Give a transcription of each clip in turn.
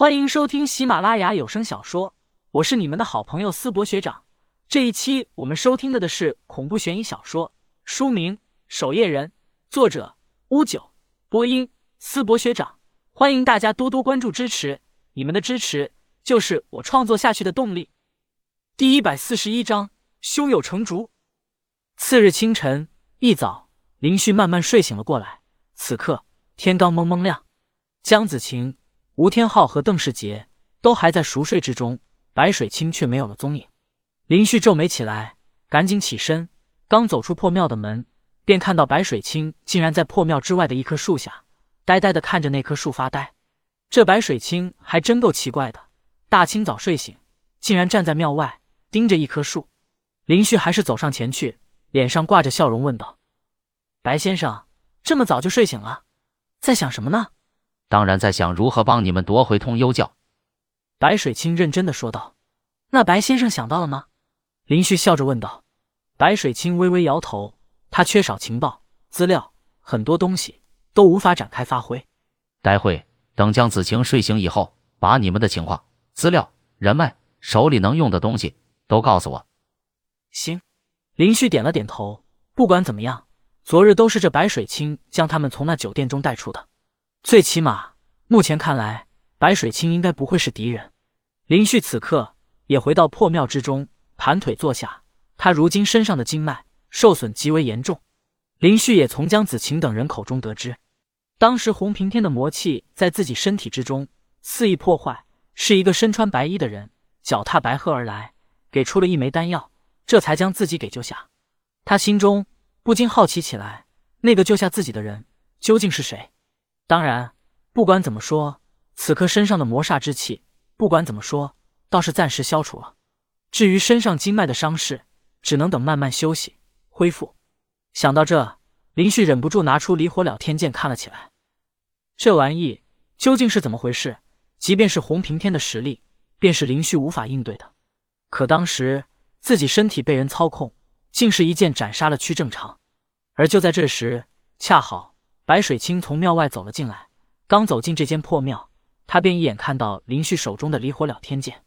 欢迎收听喜马拉雅有声小说，我是你们的好朋友思博学长。这一期我们收听的的是恐怖悬疑小说，书名《守夜人》，作者乌九，播音思博学长。欢迎大家多多关注支持，你们的支持就是我创作下去的动力。第一百四十一章，胸有成竹。次日清晨一早，林旭慢慢睡醒了过来。此刻天刚蒙蒙亮，江子晴。吴天昊和邓世杰都还在熟睡之中，白水清却没有了踪影。林旭皱眉起来，赶紧起身，刚走出破庙的门，便看到白水清竟然在破庙之外的一棵树下，呆呆的看着那棵树发呆。这白水清还真够奇怪的，大清早睡醒，竟然站在庙外盯着一棵树。林旭还是走上前去，脸上挂着笑容，问道：“白先生，这么早就睡醒了，在想什么呢？”当然在想如何帮你们夺回通幽教。白水清认真的说道。那白先生想到了吗？林旭笑着问道。白水清微微摇头，他缺少情报资料，很多东西都无法展开发挥。待会等江子晴睡醒以后，把你们的情况、资料、人脉、手里能用的东西都告诉我。行。林旭点了点头。不管怎么样，昨日都是这白水清将他们从那酒店中带出的。最起码，目前看来，白水清应该不会是敌人。林旭此刻也回到破庙之中，盘腿坐下。他如今身上的经脉受损极为严重。林旭也从江子晴等人口中得知，当时洪平天的魔气在自己身体之中肆意破坏，是一个身穿白衣的人脚踏白鹤而来，给出了一枚丹药，这才将自己给救下。他心中不禁好奇起来，那个救下自己的人究竟是谁？当然，不管怎么说，此刻身上的魔煞之气，不管怎么说，倒是暂时消除了。至于身上经脉的伤势，只能等慢慢休息恢复。想到这，林旭忍不住拿出离火了天剑看了起来。这玩意究竟是怎么回事？即便是洪平天的实力，便是林旭无法应对的。可当时自己身体被人操控，竟是一剑斩杀了屈正常。而就在这时，恰好。白水清从庙外走了进来，刚走进这间破庙，他便一眼看到林旭手中的离火了天剑，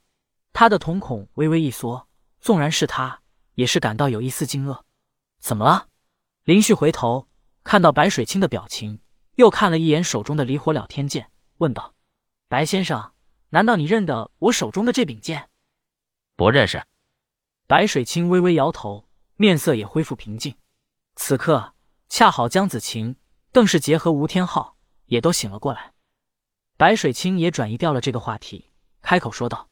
他的瞳孔微微一缩，纵然是他，也是感到有一丝惊愕。怎么了？林旭回头看到白水清的表情，又看了一眼手中的离火了天剑，问道：“白先生，难道你认得我手中的这柄剑？”不认识。白水清微微摇头，面色也恢复平静。此刻恰好江子晴。邓世杰和吴天昊也都醒了过来，白水清也转移掉了这个话题，开口说道：“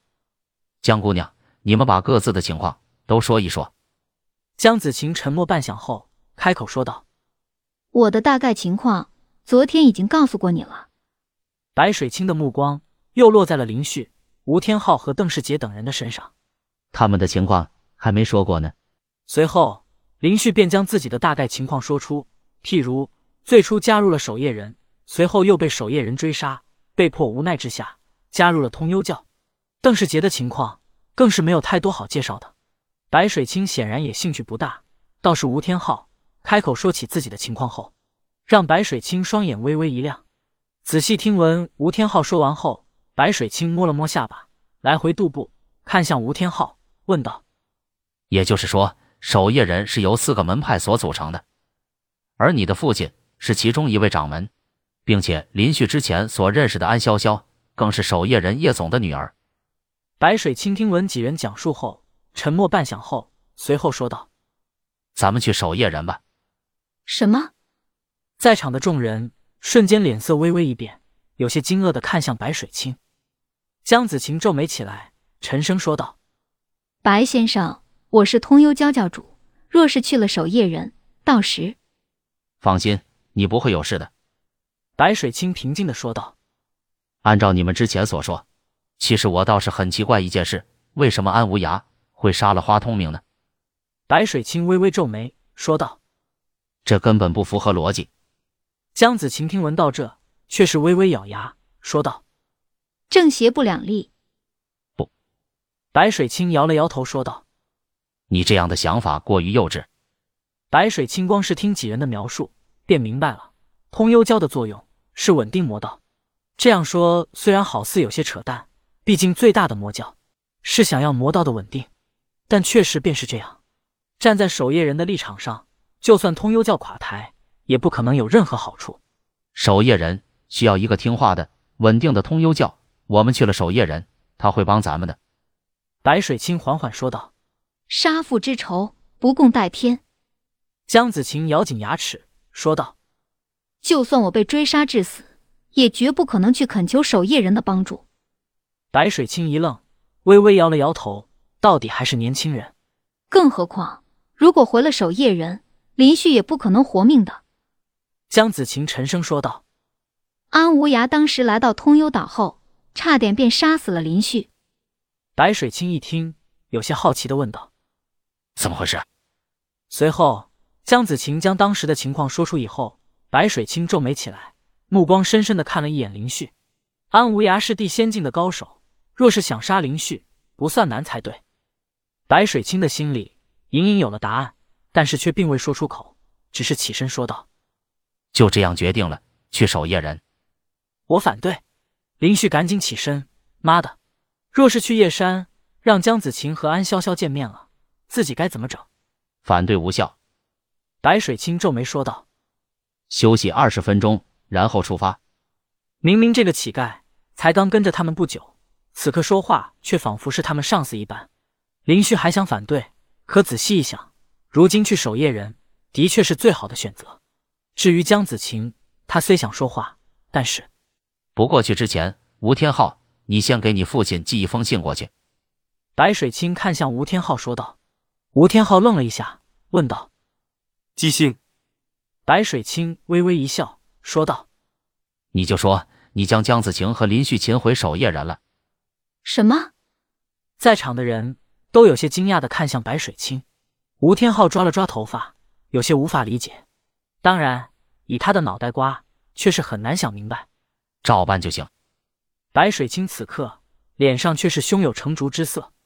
江姑娘，你们把各自的情况都说一说。”江子晴沉默半晌后，开口说道：“我的大概情况，昨天已经告诉过你了。”白水清的目光又落在了林旭、吴天昊和邓世杰等人的身上，他们的情况还没说过呢。随后，林旭便将自己的大概情况说出，譬如。最初加入了守夜人，随后又被守夜人追杀，被迫无奈之下加入了通幽教。邓世杰的情况更是没有太多好介绍的。白水清显然也兴趣不大，倒是吴天昊开口说起自己的情况后，让白水清双眼微微一亮。仔细听闻吴天昊说完后，白水清摸了摸下巴，来回踱步，看向吴天昊，问道：“也就是说，守夜人是由四个门派所组成的，而你的父亲？”是其中一位掌门，并且林旭之前所认识的安潇潇，更是守夜人叶总的女儿。白水清听闻几人讲述后，沉默半晌后，随后说道：“咱们去守夜人吧。”什么？在场的众人瞬间脸色微微一变，有些惊愕的看向白水清。江子晴皱眉起来，沉声说道：“白先生，我是通幽教教主，若是去了守夜人，到时……放心。”你不会有事的，白水清平静的说道。按照你们之前所说，其实我倒是很奇怪一件事：为什么安无涯会杀了花通明呢？白水清微微皱眉说道：“这根本不符合逻辑。”江子晴听闻到这，却是微微咬牙说道：“正邪不两立。”不，白水清摇了摇头说道：“你这样的想法过于幼稚。”白水清光是听几人的描述。便明白了，通幽胶的作用是稳定魔道。这样说虽然好似有些扯淡，毕竟最大的魔教是想要魔道的稳定，但确实便是这样。站在守夜人的立场上，就算通幽教垮台，也不可能有任何好处。守夜人需要一个听话的、稳定的通幽教。我们去了守夜人，他会帮咱们的。白水清缓缓说道：“杀父之仇，不共戴天。”江子晴咬紧牙齿说道：“就算我被追杀致死，也绝不可能去恳求守夜人的帮助。”白水清一愣，微微摇了摇头，到底还是年轻人。更何况。如果回了守夜人，林旭也不可能活命的。江子晴沉声说道：“安无涯当时来到通幽岛后，差点便杀死了林旭。”白水清一听，有些好奇的问道：“怎么回事？”随后，江子晴将当时的情况说出以后，白水清皱眉起来，目光深深的看了一眼林旭。安无涯是地仙境的高手，若是想杀林旭，不算难才对。白水清的心里。隐隐有了答案，但是却并未说出口，只是起身说道：“就这样决定了，去守夜人。”我反对。林旭赶紧起身：“妈的，若是去夜山，让江子晴和安潇潇见面了，自己该怎么整？”反对无效。白水清皱眉说道：“休息二十分钟，然后出发。”明明这个乞丐才刚跟着他们不久，此刻说话却仿佛是他们上司一般。林旭还想反对。可仔细一想，如今去守夜人的确是最好的选择。至于江子晴，他虽想说话，但是不过去之前，吴天昊，你先给你父亲寄一封信过去。白水清看向吴天昊说道。吴天昊愣了一下，问道：“寄信？”白水清微微一笑，说道：“你就说你将江子晴和林旭擒回守夜人了。”什么？在场的人。都有些惊讶的看向白水清，吴天昊抓了抓头发，有些无法理解。当然，以他的脑袋瓜，却是很难想明白。照办就行。白水清此刻脸上却是胸有成竹之色。